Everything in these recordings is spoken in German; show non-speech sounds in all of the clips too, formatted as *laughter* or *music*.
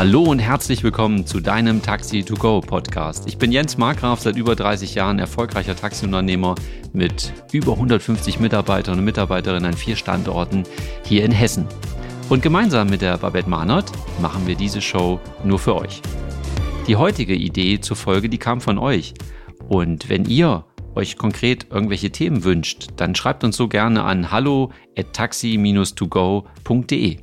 Hallo und herzlich willkommen zu deinem Taxi to Go Podcast. Ich bin Jens Markgraf, seit über 30 Jahren erfolgreicher Taxiunternehmer mit über 150 Mitarbeitern und Mitarbeiterinnen an vier Standorten hier in Hessen. Und gemeinsam mit der Babette Mahnert machen wir diese Show nur für euch. Die heutige Idee zur Folge, die kam von euch. Und wenn ihr euch konkret irgendwelche Themen wünscht, dann schreibt uns so gerne an hallo at taxi-togo.de.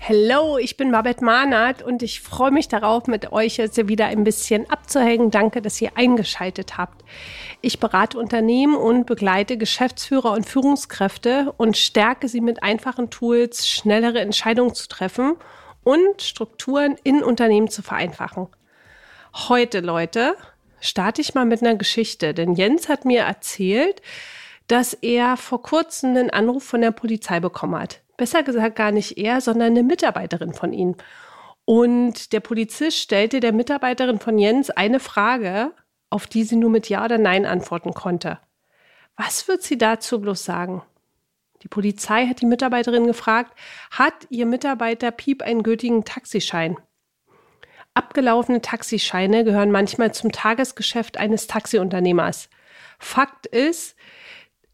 Hallo, ich bin Babette Mahnert und ich freue mich darauf, mit euch jetzt wieder ein bisschen abzuhängen. Danke, dass ihr eingeschaltet habt. Ich berate Unternehmen und begleite Geschäftsführer und Führungskräfte und stärke sie mit einfachen Tools, schnellere Entscheidungen zu treffen und Strukturen in Unternehmen zu vereinfachen. Heute, Leute, starte ich mal mit einer Geschichte, denn Jens hat mir erzählt, dass er vor kurzem einen Anruf von der Polizei bekommen hat. Besser gesagt gar nicht er, sondern eine Mitarbeiterin von ihm. Und der Polizist stellte der Mitarbeiterin von Jens eine Frage, auf die sie nur mit Ja oder Nein antworten konnte. Was wird sie dazu bloß sagen? Die Polizei hat die Mitarbeiterin gefragt, hat ihr Mitarbeiter Piep einen gültigen Taxischein? Abgelaufene Taxischeine gehören manchmal zum Tagesgeschäft eines Taxiunternehmers. Fakt ist,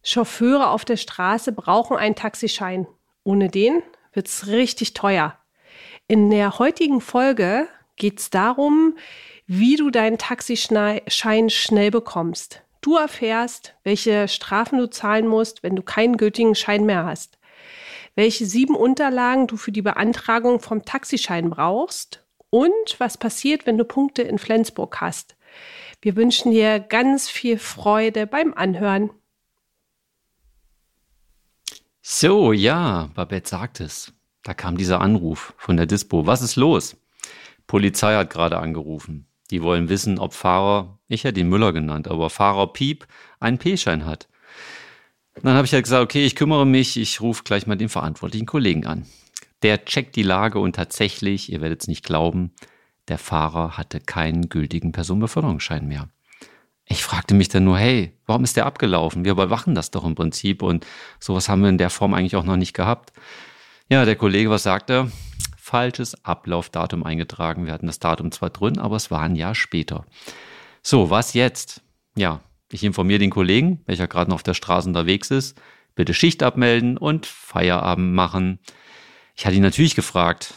Chauffeure auf der Straße brauchen einen Taxischein. Ohne den wird es richtig teuer. In der heutigen Folge geht es darum, wie du deinen Taxischein schnell bekommst. Du erfährst, welche Strafen du zahlen musst, wenn du keinen gültigen Schein mehr hast. Welche sieben Unterlagen du für die Beantragung vom Taxischein brauchst und was passiert, wenn du Punkte in Flensburg hast. Wir wünschen dir ganz viel Freude beim Anhören. So, ja, Babette sagt es. Da kam dieser Anruf von der Dispo. Was ist los? Polizei hat gerade angerufen. Die wollen wissen, ob Fahrer, ich hätte ihn Müller genannt, aber Fahrer Piep einen P-Schein hat. Dann habe ich halt gesagt, okay, ich kümmere mich, ich rufe gleich mal den verantwortlichen Kollegen an. Der checkt die Lage und tatsächlich, ihr werdet es nicht glauben, der Fahrer hatte keinen gültigen Personenbeförderungsschein mehr. Ich fragte mich dann nur, hey, warum ist der abgelaufen? Wir überwachen das doch im Prinzip und sowas haben wir in der Form eigentlich auch noch nicht gehabt. Ja, der Kollege, was sagt er? Falsches Ablaufdatum eingetragen. Wir hatten das Datum zwar drin, aber es war ein Jahr später. So, was jetzt? Ja, ich informiere den Kollegen, welcher gerade noch auf der Straße unterwegs ist. Bitte Schicht abmelden und Feierabend machen. Ich hatte ihn natürlich gefragt,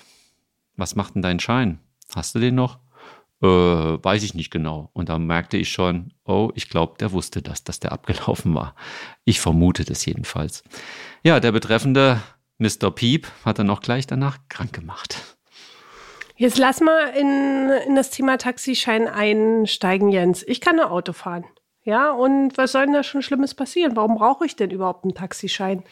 was macht denn dein Schein? Hast du den noch? Äh, weiß ich nicht genau. Und da merkte ich schon, oh, ich glaube, der wusste das, dass der *laughs* abgelaufen war. Ich vermute das jedenfalls. Ja, der betreffende Mr. Piep hat dann auch gleich danach krank gemacht. Jetzt lass mal in, in das Thema Taxischein einsteigen, Jens. Ich kann ein Auto fahren. Ja, und was soll denn da schon Schlimmes passieren? Warum brauche ich denn überhaupt einen Taxischein?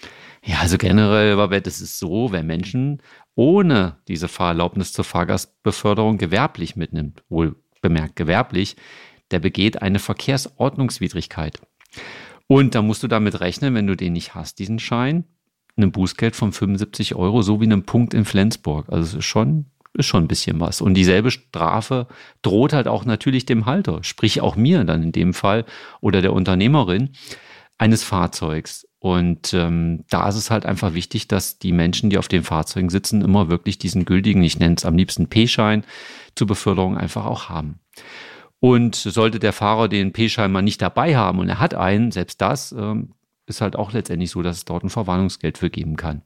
Ja, also generell, Babette, es ist so, wenn Menschen ohne diese Fahrerlaubnis zur Fahrgastbeförderung gewerblich mitnimmt, wohl bemerkt gewerblich, der begeht eine Verkehrsordnungswidrigkeit. Und da musst du damit rechnen, wenn du den nicht hast, diesen Schein, ein Bußgeld von 75 Euro, so wie einem Punkt in Flensburg. Also es ist schon, ist schon ein bisschen was. Und dieselbe Strafe droht halt auch natürlich dem Halter, sprich auch mir dann in dem Fall oder der Unternehmerin eines Fahrzeugs. Und ähm, da ist es halt einfach wichtig, dass die Menschen, die auf den Fahrzeugen sitzen, immer wirklich diesen gültigen, ich nenne es am liebsten P-Schein, zur Beförderung einfach auch haben. Und sollte der Fahrer den P-Schein mal nicht dabei haben und er hat einen, selbst das ähm, ist halt auch letztendlich so, dass es dort ein Verwarnungsgeld für geben kann.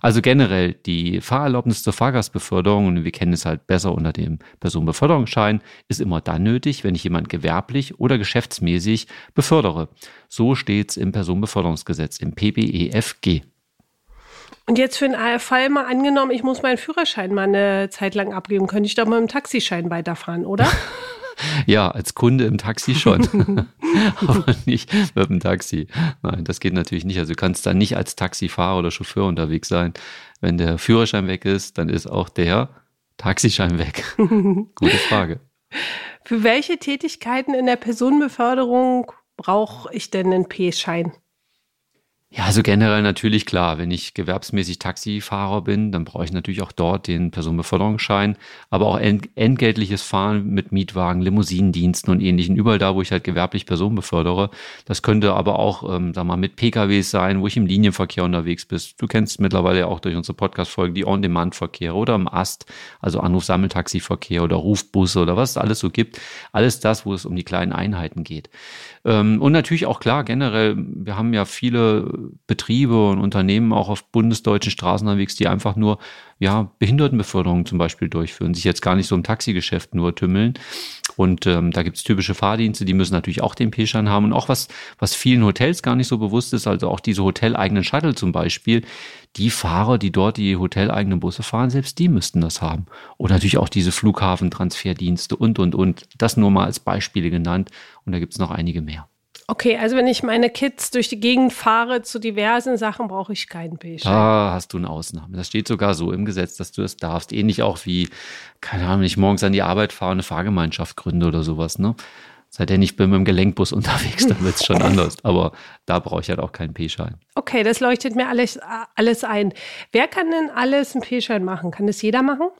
Also generell die Fahrerlaubnis zur Fahrgastbeförderung, und wir kennen es halt besser unter dem Personenbeförderungsschein, ist immer dann nötig, wenn ich jemand gewerblich oder geschäftsmäßig befördere. So steht es im Personenbeförderungsgesetz, im PBEFG. Und jetzt für einen Fall mal angenommen, ich muss meinen Führerschein mal eine Zeit lang abgeben, könnte ich doch mit dem Taxischein weiterfahren, oder? *laughs* *laughs* Ja, als Kunde im Taxi schon, *laughs* *laughs* aber nicht mit dem Taxi. Nein, das geht natürlich nicht. Also du kannst dann nicht als Taxifahrer oder Chauffeur unterwegs sein. Wenn der Führerschein weg ist, dann ist auch der Taxischein weg. Gute Frage. Für welche Tätigkeiten in der Personenbeförderung brauche ich denn einen P-Schein? Ja, also generell natürlich klar, wenn ich gewerbsmäßig Taxifahrer bin, dann brauche ich natürlich auch dort den Personenbeförderungsschein, aber auch entgeltliches Fahren mit Mietwagen, Limousinendiensten und ähnlichen, überall da, wo ich halt gewerblich Personen befördere. Das könnte aber auch, ähm, sag mal, mit PKWs sein, wo ich im Linienverkehr unterwegs bin. Du kennst mittlerweile auch durch unsere Podcast-Folgen die On-Demand-Verkehre oder im Ast, also Anruf-Sammeltaxiverkehr oder Rufbusse oder was es alles so gibt. Alles das, wo es um die kleinen Einheiten geht. Ähm, und natürlich auch klar, generell, wir haben ja viele Betriebe und Unternehmen auch auf bundesdeutschen Straßen unterwegs, die einfach nur ja, Behindertenbeförderung zum Beispiel durchführen, sich jetzt gar nicht so im Taxigeschäft nur tümmeln. Und ähm, da gibt's typische Fahrdienste, die müssen natürlich auch den P-Schein haben. Und auch was, was vielen Hotels gar nicht so bewusst ist, also auch diese hoteleigenen Shuttle zum Beispiel, die Fahrer, die dort die hoteleigenen Busse fahren, selbst die müssten das haben. Und natürlich auch diese Flughafentransferdienste und, und, und. Das nur mal als Beispiele genannt. Und da gibt's noch einige mehr. Okay, also wenn ich meine Kids durch die Gegend fahre zu diversen Sachen, brauche ich keinen P-Schein. Da hast du eine Ausnahme. Das steht sogar so im Gesetz, dass du es darfst. Ähnlich auch wie, keine Ahnung, wenn ich morgens an die Arbeit fahre, eine Fahrgemeinschaft gründe oder sowas, ne? Seitdem ich bin mit dem Gelenkbus *laughs* unterwegs, dann wird es schon anders. Aber da brauche ich halt auch keinen P-Schein. Okay, das leuchtet mir alles, alles ein. Wer kann denn alles einen P-Schein machen? Kann das jeder machen?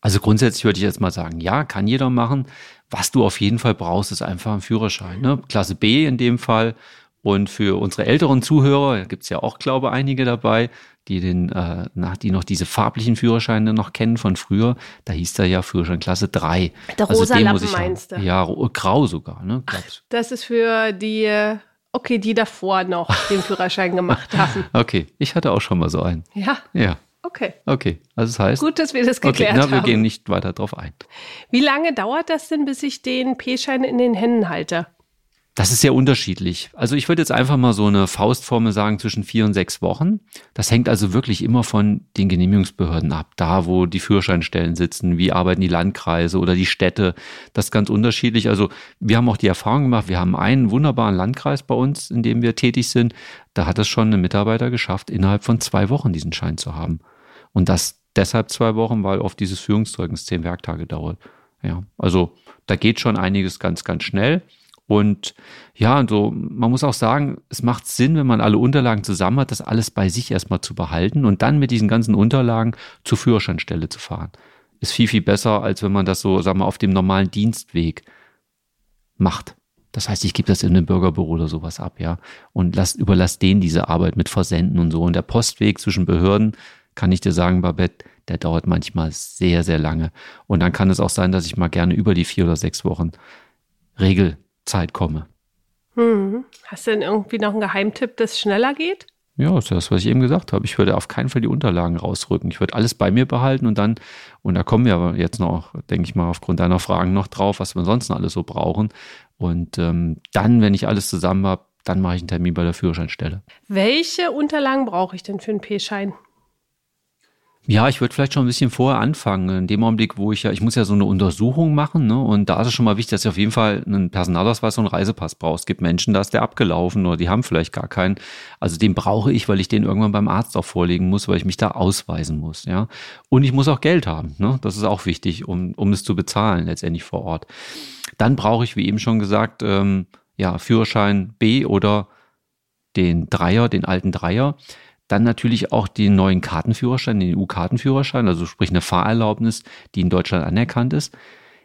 Also grundsätzlich würde ich jetzt mal sagen, ja, kann jeder machen. Was du auf jeden Fall brauchst, ist einfach ein Führerschein. Ne? Klasse B in dem Fall. Und für unsere älteren Zuhörer, gibt es ja auch, glaube einige dabei, die den, äh, nach, die noch diese farblichen Führerscheine noch kennen von früher, da hieß der ja Führerschein Klasse 3. Der also rosa Lappen meinst du? Ja, grau sogar, ne? Ach, das ist für die, okay, die davor noch den Führerschein gemacht *laughs* haben. Okay, ich hatte auch schon mal so einen. Ja? Ja. Okay. Okay, also das heißt. Gut, dass wir das geklärt okay, na, wir haben. Wir gehen nicht weiter drauf ein. Wie lange dauert das denn, bis ich den P-Schein in den Händen halte? Das ist sehr unterschiedlich. Also ich würde jetzt einfach mal so eine Faustformel sagen zwischen vier und sechs Wochen. Das hängt also wirklich immer von den Genehmigungsbehörden ab. Da, wo die Führerscheinstellen sitzen, wie arbeiten die Landkreise oder die Städte. Das ist ganz unterschiedlich. Also wir haben auch die Erfahrung gemacht, wir haben einen wunderbaren Landkreis bei uns, in dem wir tätig sind. Da hat es schon ein Mitarbeiter geschafft, innerhalb von zwei Wochen diesen Schein zu haben. Und das deshalb zwei Wochen, weil oft dieses Führungszeugnis zehn Werktage dauert. Ja, also da geht schon einiges ganz, ganz schnell. Und ja, und so, man muss auch sagen, es macht Sinn, wenn man alle Unterlagen zusammen hat, das alles bei sich erstmal zu behalten und dann mit diesen ganzen Unterlagen zur Führerscheinstelle zu fahren. Ist viel, viel besser, als wenn man das so, sagen wir, auf dem normalen Dienstweg macht. Das heißt, ich gebe das in einem Bürgerbüro oder sowas ab, ja. Und lass, überlass denen diese Arbeit mit Versenden und so. Und der Postweg zwischen Behörden, kann ich dir sagen, Babette, der dauert manchmal sehr, sehr lange. Und dann kann es auch sein, dass ich mal gerne über die vier oder sechs Wochen Regelzeit komme. Hm. Hast du denn irgendwie noch einen Geheimtipp, dass es schneller geht? Ja, das ist das, was ich eben gesagt habe. Ich würde auf keinen Fall die Unterlagen rausrücken. Ich würde alles bei mir behalten und dann, und da kommen wir aber jetzt noch, denke ich mal, aufgrund deiner Fragen noch drauf, was wir sonst noch alles so brauchen. Und ähm, dann, wenn ich alles zusammen habe, dann mache ich einen Termin bei der Führerscheinstelle. Welche Unterlagen brauche ich denn für einen P-Schein? Ja, ich würde vielleicht schon ein bisschen vorher anfangen. In dem Augenblick, wo ich ja, ich muss ja so eine Untersuchung machen, ne? Und da ist es schon mal wichtig, dass du auf jeden Fall einen Personalausweis und einen Reisepass brauchst. Es gibt Menschen, da ist der abgelaufen oder die haben vielleicht gar keinen. Also den brauche ich, weil ich den irgendwann beim Arzt auch vorlegen muss, weil ich mich da ausweisen muss, ja. Und ich muss auch Geld haben, ne? Das ist auch wichtig, um, um es zu bezahlen, letztendlich vor Ort. Dann brauche ich, wie eben schon gesagt, ähm, ja, Führerschein B oder den Dreier, den alten Dreier. Dann natürlich auch den neuen Kartenführerschein, den EU-Kartenführerschein, also sprich eine Fahrerlaubnis, die in Deutschland anerkannt ist.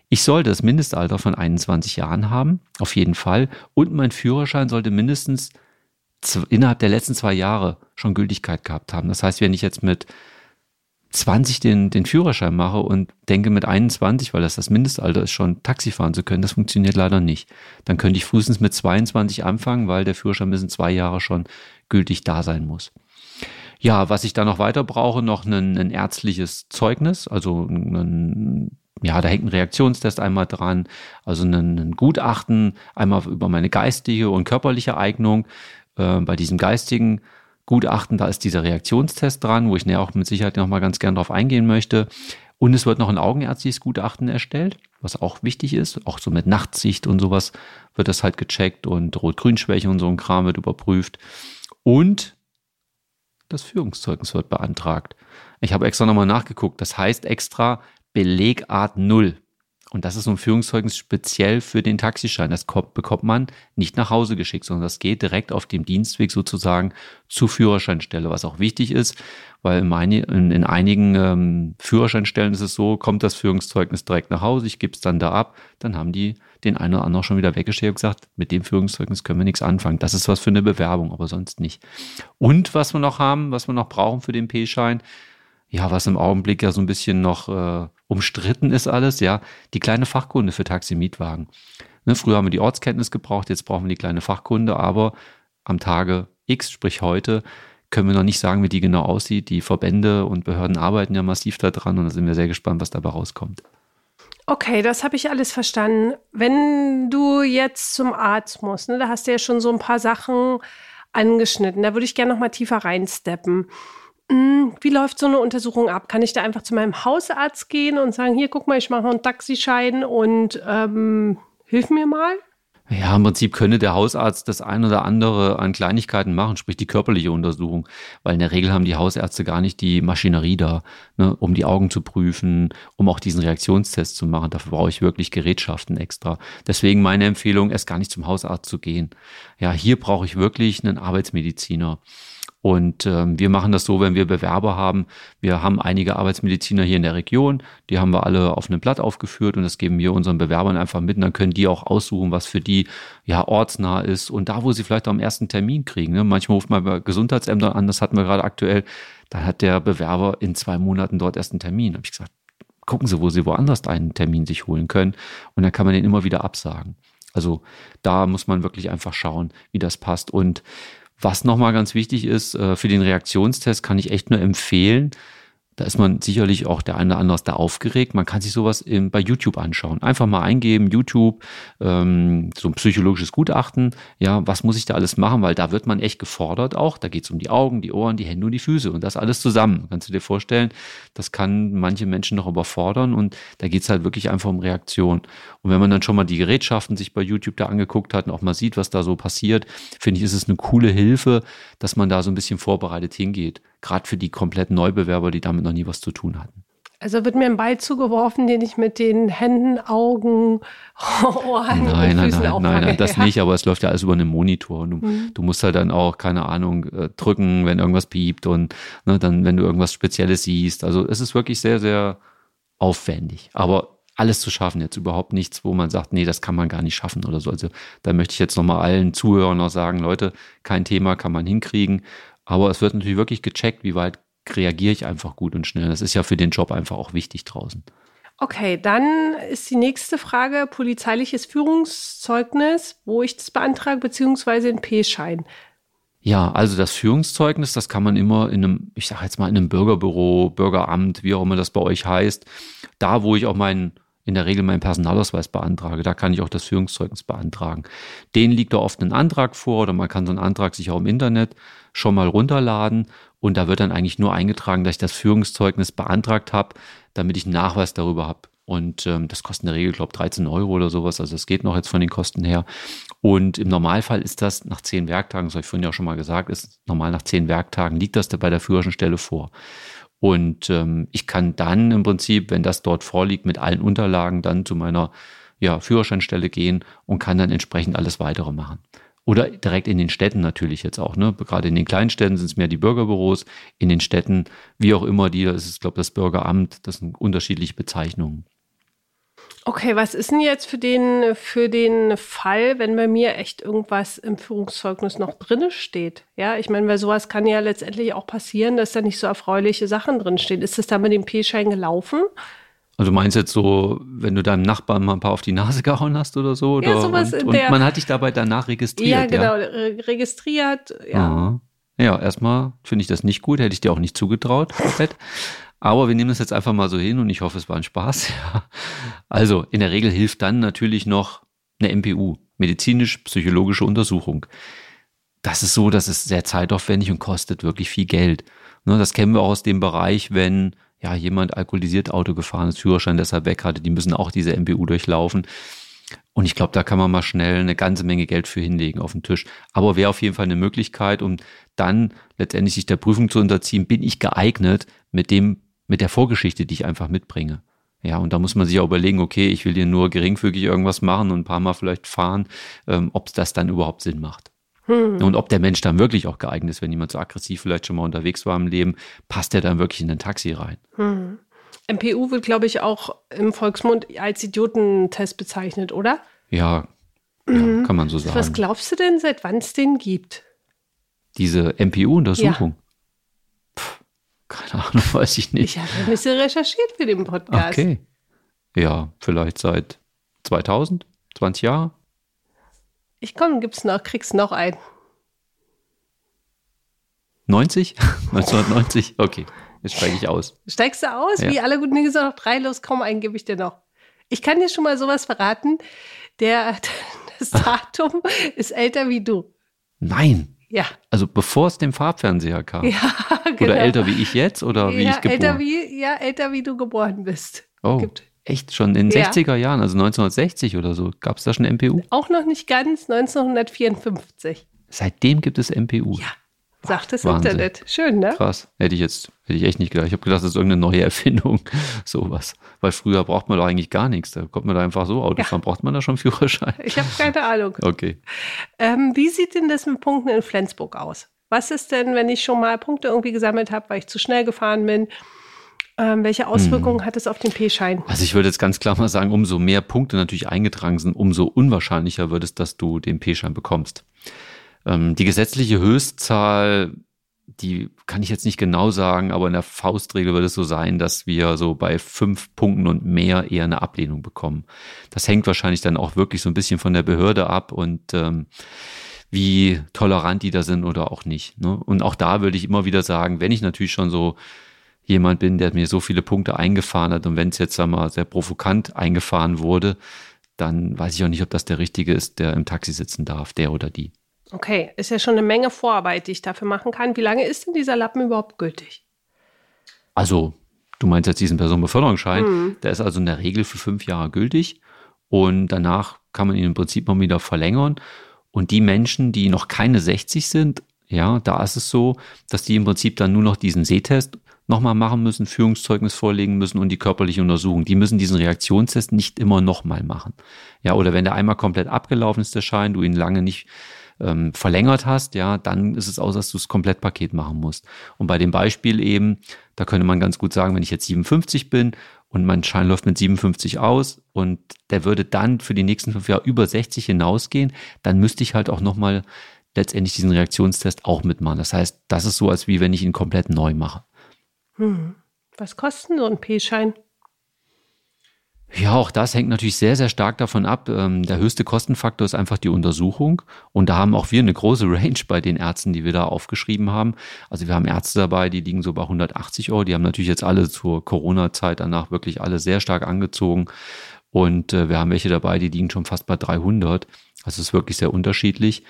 Ich sollte das Mindestalter von 21 Jahren haben, auf jeden Fall. Und mein Führerschein sollte mindestens innerhalb der letzten zwei Jahre schon Gültigkeit gehabt haben. Das heißt, wenn ich jetzt mit 20 den, den Führerschein mache und denke mit 21, weil das das Mindestalter ist, schon Taxi fahren zu können, das funktioniert leider nicht. Dann könnte ich frühestens mit 22 anfangen, weil der Führerschein bis in zwei Jahre schon gültig da sein muss. Ja, was ich da noch weiter brauche, noch ein, ein ärztliches Zeugnis, also ein, ja, da hängt ein Reaktionstest einmal dran, also ein, Gutachten einmal über meine geistige und körperliche Eignung. Äh, bei diesem geistigen Gutachten, da ist dieser Reaktionstest dran, wo ich näher auch mit Sicherheit noch mal ganz gern drauf eingehen möchte. Und es wird noch ein augenärztliches Gutachten erstellt, was auch wichtig ist. Auch so mit Nachtsicht und sowas wird das halt gecheckt und Rot-Grün-Schwäche und so ein Kram wird überprüft. Und das Führungszeugnis wird beantragt. Ich habe extra nochmal nachgeguckt. Das heißt extra Belegart 0. Und das ist so ein Führungszeugnis speziell für den Taxischein. Das bekommt man nicht nach Hause geschickt, sondern das geht direkt auf dem Dienstweg sozusagen zur Führerscheinstelle, was auch wichtig ist, weil in, meine, in, in einigen ähm, Führerscheinstellen ist es so, kommt das Führungszeugnis direkt nach Hause, ich gebe es dann da ab, dann haben die den einen oder anderen schon wieder weggeschickt und gesagt, mit dem Führungszeugnis können wir nichts anfangen. Das ist was für eine Bewerbung, aber sonst nicht. Und was wir noch haben, was wir noch brauchen für den P-Schein, ja, was im Augenblick ja so ein bisschen noch äh, umstritten ist alles, ja, die kleine Fachkunde für Taxi-Mietwagen. Ne, früher haben wir die Ortskenntnis gebraucht, jetzt brauchen wir die kleine Fachkunde, aber am Tage X, sprich heute, können wir noch nicht sagen, wie die genau aussieht. Die Verbände und Behörden arbeiten ja massiv daran und da sind wir sehr gespannt, was dabei rauskommt. Okay, das habe ich alles verstanden. Wenn du jetzt zum Arzt musst, ne, da hast du ja schon so ein paar Sachen angeschnitten. Da würde ich gerne noch mal tiefer reinsteppen. Hm, wie läuft so eine Untersuchung ab? Kann ich da einfach zu meinem Hausarzt gehen und sagen, hier, guck mal, ich mache einen Taxischein und ähm, hilf mir mal? Ja, im Prinzip könnte der Hausarzt das ein oder andere an Kleinigkeiten machen, sprich die körperliche Untersuchung, weil in der Regel haben die Hausärzte gar nicht die Maschinerie da, ne, um die Augen zu prüfen, um auch diesen Reaktionstest zu machen. Dafür brauche ich wirklich Gerätschaften extra. Deswegen meine Empfehlung, erst gar nicht zum Hausarzt zu gehen. Ja, hier brauche ich wirklich einen Arbeitsmediziner. Und ähm, wir machen das so, wenn wir Bewerber haben. Wir haben einige Arbeitsmediziner hier in der Region, die haben wir alle auf einem Blatt aufgeführt und das geben wir unseren Bewerbern einfach mit. Und dann können die auch aussuchen, was für die ja ortsnah ist und da, wo sie vielleicht am ersten Termin kriegen. Ne? Manchmal ruft man bei Gesundheitsämtern an, das hatten wir gerade aktuell. Dann hat der Bewerber in zwei Monaten dort erst einen Termin. Habe ich gesagt, gucken Sie, wo Sie woanders einen Termin sich holen können. Und dann kann man den immer wieder absagen. Also da muss man wirklich einfach schauen, wie das passt. Und was nochmal ganz wichtig ist, äh, für den Reaktionstest kann ich echt nur empfehlen, da ist man sicherlich auch der eine oder andere da aufgeregt. Man kann sich sowas in, bei YouTube anschauen. Einfach mal eingeben, YouTube, ähm, so ein psychologisches Gutachten. Ja, was muss ich da alles machen? Weil da wird man echt gefordert auch. Da geht es um die Augen, die Ohren, die Hände und die Füße und das alles zusammen. Kannst du dir vorstellen, das kann manche Menschen noch überfordern und da geht es halt wirklich einfach um Reaktion. Und wenn man dann schon mal die Gerätschaften sich bei YouTube da angeguckt hat und auch mal sieht, was da so passiert, finde ich, ist es eine coole Hilfe, dass man da so ein bisschen vorbereitet hingeht gerade für die kompletten Neubewerber, die damit noch nie was zu tun hatten. Also wird mir ein Ball zugeworfen, den ich mit den Händen, Augen, *laughs* Ohren nein, und Füßen nein, nein, nein, nein, das nicht, aber es läuft ja alles über einen Monitor. Du, mhm. du musst halt dann auch, keine Ahnung, äh, drücken, wenn irgendwas piept und ne, dann, wenn du irgendwas Spezielles siehst. Also es ist wirklich sehr, sehr aufwendig. Aber alles zu schaffen, jetzt überhaupt nichts, wo man sagt, nee, das kann man gar nicht schaffen oder so. Also da möchte ich jetzt nochmal allen Zuhörern noch sagen, Leute, kein Thema kann man hinkriegen. Aber es wird natürlich wirklich gecheckt, wie weit reagiere ich einfach gut und schnell. Das ist ja für den Job einfach auch wichtig draußen. Okay, dann ist die nächste Frage polizeiliches Führungszeugnis, wo ich das beantrage, beziehungsweise ein P-Schein. Ja, also das Führungszeugnis, das kann man immer in einem, ich sage jetzt mal in einem Bürgerbüro, Bürgeramt, wie auch immer das bei euch heißt, da wo ich auch meinen in der Regel meinen Personalausweis beantrage. Da kann ich auch das Führungszeugnis beantragen. Den liegt da oft ein Antrag vor oder man kann so einen Antrag sich auch im Internet schon mal runterladen und da wird dann eigentlich nur eingetragen, dass ich das Führungszeugnis beantragt habe, damit ich einen Nachweis darüber habe. Und ähm, das kostet in der Regel, glaube ich, 13 Euro oder sowas. Also es geht noch jetzt von den Kosten her. Und im Normalfall ist das nach zehn Werktagen, das habe ich vorhin ja schon mal gesagt, ist normal nach zehn Werktagen liegt das da bei der Führerscheinstelle vor. Und ähm, ich kann dann im Prinzip, wenn das dort vorliegt, mit allen Unterlagen dann zu meiner ja, Führerscheinstelle gehen und kann dann entsprechend alles weitere machen. Oder direkt in den Städten natürlich jetzt auch. Ne? Gerade in den kleinen Städten sind es mehr die Bürgerbüros, in den Städten, wie auch immer, die, das ist, glaube ich, das Bürgeramt, das sind unterschiedliche Bezeichnungen. Okay, was ist denn jetzt für den, für den Fall, wenn bei mir echt irgendwas im Führungszeugnis noch drinne steht? Ja, ich meine, weil sowas kann ja letztendlich auch passieren, dass da nicht so erfreuliche Sachen drinstehen. Ist das da mit dem P-Schein gelaufen? Also du meinst jetzt so, wenn du deinem Nachbarn mal ein paar auf die Nase *laughs* gehauen hast oder so? Oder? Ja, sowas und, und man hat dich dabei danach registriert. Ja, genau, ja? registriert, ja. Aha. Ja, erstmal finde ich das nicht gut, hätte ich dir auch nicht zugetraut, Aber wir nehmen das jetzt einfach mal so hin und ich hoffe, es war ein Spaß. *laughs* Ja. Also in der Regel hilft dann natürlich noch eine MPU, medizinisch-psychologische Untersuchung. Das ist so, das ist sehr zeitaufwendig und kostet wirklich viel Geld. Ne, das kennen wir auch aus dem Bereich, wenn ja jemand alkoholisiert Auto gefahren ist, Führerschein deshalb weg hatte, die müssen auch diese MPU durchlaufen. Und ich glaube, da kann man mal schnell eine ganze Menge Geld für hinlegen auf den Tisch. Aber wäre auf jeden Fall eine Möglichkeit, um dann letztendlich sich der Prüfung zu unterziehen, bin ich geeignet mit dem mit der Vorgeschichte, die ich einfach mitbringe. Ja, und da muss man sich auch überlegen, okay, ich will hier nur geringfügig irgendwas machen und ein paar Mal vielleicht fahren, ähm, ob das dann überhaupt Sinn macht. Hm. Und ob der Mensch dann wirklich auch geeignet ist, wenn jemand so aggressiv vielleicht schon mal unterwegs war im Leben, passt der dann wirklich in ein Taxi rein. Hm. MPU wird, glaube ich, auch im Volksmund als Idiotentest bezeichnet, oder? Ja, mhm. ja kann man so sagen. Was glaubst du denn, seit wann es den gibt? Diese MPU-Untersuchung? Ja. Keine Ahnung, *laughs* weiß ich nicht. Ich habe ein bisschen recherchiert für den Podcast. Okay. Ja, vielleicht seit 2000, 20 Jahre. Ich komme, gibt's noch, kriegst noch ein. 90? 1990? *laughs* Okay, jetzt steige ich aus. Steigst du aus? Ja. Wie alle guten Dinge sind noch drei, los, komm, einen gebe ich dir noch. Ich kann dir schon mal sowas verraten. Der, *laughs* das Datum ist älter wie du. Nein. Ja. Also bevor es dem Farbfernseher kam. Ja, genau. Oder älter wie ich jetzt oder wie ja, ich geboren älter wie, Ja, älter wie du geboren bist. Oh. Gibt. Echt schon in den ja. 60er Jahren, also 1960 oder so, gab es da schon MPU? Auch noch nicht ganz, 1954. Seitdem gibt es MPU. Ja, sagt das Wahnsinn. Internet. Schön, ne? Krass. Hätte ich jetzt, hätte ich echt nicht gedacht. Ich habe gedacht, das ist irgendeine neue Erfindung, *laughs* sowas. Weil früher braucht man doch eigentlich gar nichts. Da kommt man da einfach so Auto ja. fahren. Braucht man da schon Führerschein? Ich habe keine Ahnung. *laughs* Okay. Ähm, wie sieht denn das mit Punkten in Flensburg aus? Was ist denn, wenn ich schon mal Punkte irgendwie gesammelt habe, weil ich zu schnell gefahren bin? Ähm, welche Auswirkungen hm. hat es auf den P-Schein? Also ich würde jetzt ganz klar mal sagen, umso mehr Punkte natürlich eingetragen sind, umso unwahrscheinlicher wird es, dass du den P-Schein bekommst. Ähm, die gesetzliche Höchstzahl, die kann ich jetzt nicht genau sagen, aber in der Faustregel wird es so sein, dass wir so bei fünf Punkten und mehr eher eine Ablehnung bekommen. Das hängt wahrscheinlich dann auch wirklich so ein bisschen von der Behörde ab und ähm, wie tolerant die da sind oder auch nicht. Ne? Und auch da würde ich immer wieder sagen, wenn ich natürlich schon so jemand bin, der mir so viele Punkte eingefahren hat und wenn es jetzt sagen wir, sehr provokant eingefahren wurde, dann weiß ich auch nicht, ob das der Richtige ist, der im Taxi sitzen darf, der oder die. Okay, ist ja schon eine Menge Vorarbeit, die ich dafür machen kann. Wie lange ist denn dieser Lappen überhaupt gültig? Also, du meinst jetzt diesen Personenbeförderungsschein, mhm. der ist also in der Regel für fünf Jahre gültig und danach kann man ihn im Prinzip mal wieder verlängern. Und die Menschen, die noch keine 60 sind, ja, da ist es so, dass die im Prinzip dann nur noch diesen Sehtest nochmal machen müssen, Führungszeugnis vorlegen müssen und die körperliche Untersuchung. Die müssen diesen Reaktionstest nicht immer nochmal machen. Ja, oder wenn der einmal komplett abgelaufen ist, der Schein, du ihn lange nicht ähm, verlängert hast, ja, dann ist es aus, dass du das Komplettpaket machen musst. Und bei dem Beispiel eben, da könnte man ganz gut sagen, wenn ich jetzt 57 bin und mein Schein läuft mit 57 aus und der würde dann für die nächsten fünf Jahre über 60 hinausgehen, dann müsste ich halt auch nochmal letztendlich diesen Reaktionstest auch mitmachen. Das heißt, das ist so, als wie wenn ich ihn komplett neu mache. Hm. Was kostet so ein P-Schein? Ja, auch das hängt natürlich sehr, sehr stark davon ab. Ähm, der höchste Kostenfaktor ist einfach die Untersuchung. Und da haben auch wir eine große Range bei den Ärzten, die wir da aufgeschrieben haben. Also wir haben Ärzte dabei, die liegen so bei 180 Euro. Die haben natürlich jetzt alle zur Corona-Zeit danach wirklich alle sehr stark angezogen. Und äh, wir haben welche dabei, die liegen schon fast bei 300. Also es ist wirklich sehr unterschiedlich.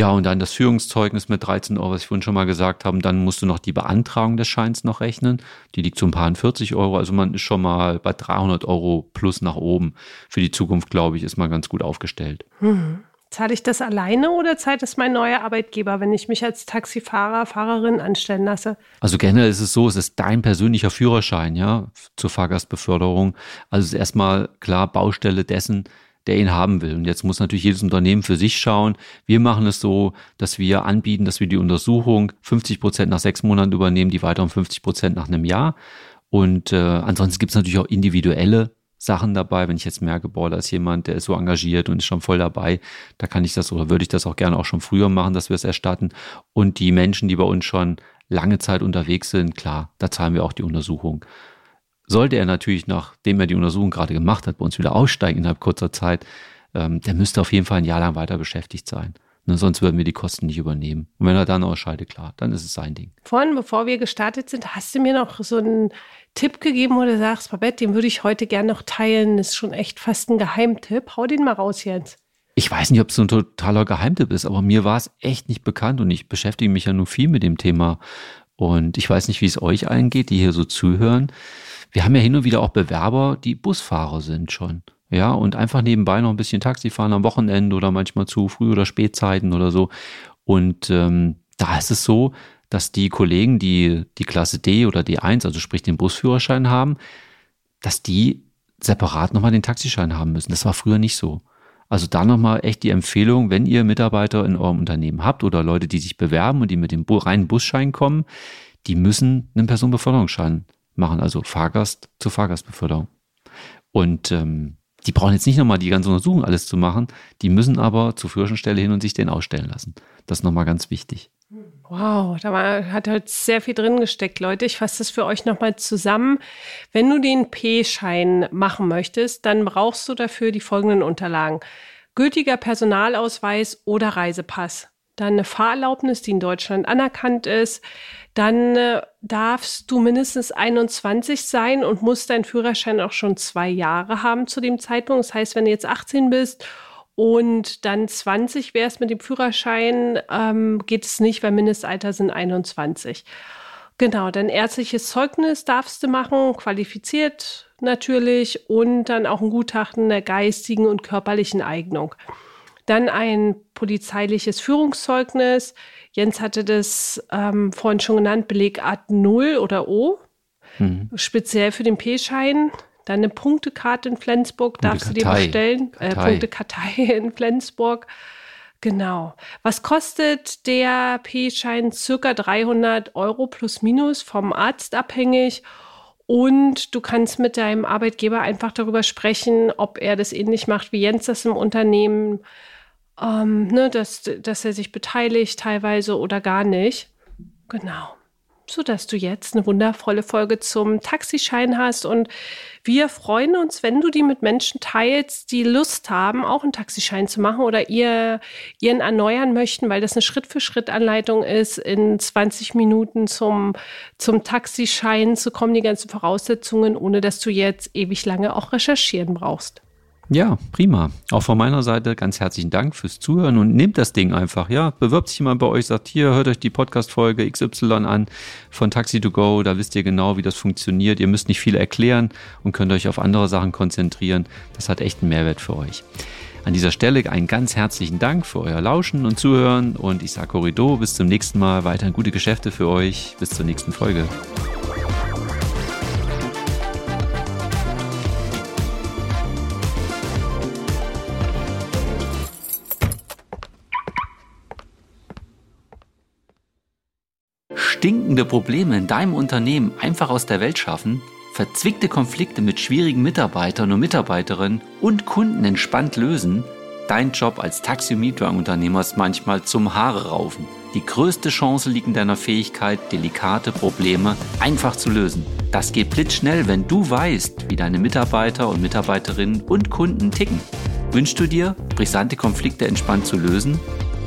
Ja, und dann das Führungszeugnis mit 13 Euro, was ich vorhin schon mal gesagt habe. Dann musst du noch die Beantragung des Scheins noch rechnen. Die liegt so ein paar 40 Euro. Also man ist schon mal bei 300 Euro plus nach oben. Für die Zukunft, glaube ich, ist man ganz gut aufgestellt. Hm. Zahle ich das alleine oder zahlt es mein neuer Arbeitgeber, wenn ich mich als Taxifahrer, Fahrerin anstellen lasse? Also generell ist es so, es ist dein persönlicher Führerschein, ja, zur Fahrgastbeförderung. Also es ist erstmal klar Baustelle dessen, der ihn haben will. Und jetzt muss natürlich jedes Unternehmen für sich schauen. Wir machen es so, dass wir anbieten, dass wir die Untersuchung 50 Prozent nach sechs Monaten übernehmen, die weiteren 50 Prozent nach einem Jahr. Und äh, ansonsten gibt es natürlich auch individuelle Sachen dabei. Wenn ich jetzt merke, boah, da ist jemand, der ist so engagiert und ist schon voll dabei, da kann ich das oder würde ich das auch gerne auch schon früher machen, dass wir es erstatten. Und die Menschen, die bei uns schon lange Zeit unterwegs sind, klar, da zahlen wir auch die Untersuchung. Sollte er natürlich, nachdem er die Untersuchung gerade gemacht hat, bei uns wieder aussteigen innerhalb kurzer Zeit, ähm, der müsste auf jeden Fall ein Jahr lang weiter beschäftigt sein. Ne, sonst würden wir die Kosten nicht übernehmen. Und wenn er dann ausscheidet, klar, dann ist es sein Ding. Vorhin, bevor wir gestartet sind, hast du mir noch so einen Tipp gegeben, wo du sagst, Babette, den würde ich heute gerne noch teilen. Das ist schon echt fast ein Geheimtipp. Hau den mal raus, Jens. Ich weiß nicht, ob es so ein totaler Geheimtipp ist, aber mir war es echt nicht bekannt und ich beschäftige mich ja nur viel mit dem Thema. Und ich weiß nicht, wie es euch eingeht, die hier so zuhören. Wir haben ja hin und wieder auch Bewerber, die Busfahrer sind schon. Ja, und einfach nebenbei noch ein bisschen Taxi fahren am Wochenende oder manchmal zu Früh- oder Spätzeiten oder so. Und ähm, da ist es so, dass die Kollegen, die die Klasse D oder D1, also sprich den Busführerschein haben, dass die separat nochmal den Taxischein haben müssen. Das war früher nicht so. Also da nochmal echt die Empfehlung, wenn ihr Mitarbeiter in eurem Unternehmen habt oder Leute, die sich bewerben und die mit dem reinen Busschein kommen, die müssen einen Personenbeförderungsschein machen, also Fahrgast zur Fahrgastbeförderung. Und ähm, die brauchen jetzt nicht nochmal die ganze Untersuchung alles zu machen, die müssen aber zur Führerscheinstelle hin und sich den ausstellen lassen. Das ist nochmal ganz wichtig. Wow, da war, hat halt sehr viel drin gesteckt, Leute. Ich fasse das für euch nochmal zusammen. Wenn du den P-Schein machen möchtest, dann brauchst du dafür die folgenden Unterlagen. Gültiger Personalausweis oder Reisepass. Dann eine Fahrerlaubnis, die in Deutschland anerkannt ist. Dann äh, darfst du mindestens 21 sein und musst deinen Führerschein auch schon zwei Jahre haben zu dem Zeitpunkt. Das heißt, wenn du jetzt 18 bist und dann 20 wärst mit dem Führerschein, ähm, geht es nicht, weil Mindestalter sind 21. Genau, dann ärztliches Zeugnis darfst du machen, qualifiziert natürlich und dann auch ein Gutachten der geistigen und körperlichen Eignung. Dann ein polizeiliches Führungszeugnis. Jens hatte das ähm, vorhin schon genannt, Belegart 0 oder O, mhm. speziell für den P-Schein. Deine Punktekarte in Flensburg Punkte darfst du dir bestellen. Äh, Punktekartei *laughs* in Flensburg. Genau. Was kostet der P-Schein? Circa 300 Euro plus minus vom Arzt abhängig. Und du kannst mit deinem Arbeitgeber einfach darüber sprechen, ob er das ähnlich macht wie Jens das im Unternehmen, ähm, ne, dass, dass er sich beteiligt teilweise oder gar nicht. Genau sodass du jetzt eine wundervolle Folge zum Taxischein hast. Und wir freuen uns, wenn du die mit Menschen teilst, die Lust haben, auch einen Taxischein zu machen oder ihr, ihren erneuern möchten, weil das eine Schritt-für-Schritt-Anleitung ist, in 20 Minuten zum, zum Taxischein zu kommen, die ganzen Voraussetzungen, ohne dass du jetzt ewig lange auch recherchieren brauchst. Ja, prima. Auch von meiner Seite ganz herzlichen Dank fürs Zuhören und nehmt das Ding einfach. Ja, bewirbt sich mal bei euch, sagt hier, hört euch die Podcast-Folge XY an von Taxi to Go. Da wisst ihr genau, wie das funktioniert. Ihr müsst nicht viel erklären und könnt euch auf andere Sachen konzentrieren. Das hat echt einen Mehrwert für euch. An dieser Stelle einen ganz herzlichen Dank für euer Lauschen und Zuhören und ich sage Corrido, bis zum nächsten Mal. Weiterhin gute Geschäfte für euch. Bis zur nächsten Folge. Stinkende Probleme in deinem Unternehmen einfach aus der Welt schaffen, verzwickte Konflikte mit schwierigen Mitarbeitern und Mitarbeiterinnen und Kunden entspannt lösen, dein Job als Taxi- und Unternehmer ist manchmal zum Haare raufen. Die größte Chance liegt in deiner Fähigkeit, delikate Probleme einfach zu lösen. Das geht blitzschnell, wenn du weißt, wie deine Mitarbeiter und Mitarbeiterinnen und Kunden ticken. Wünschst du dir, brisante Konflikte entspannt zu lösen?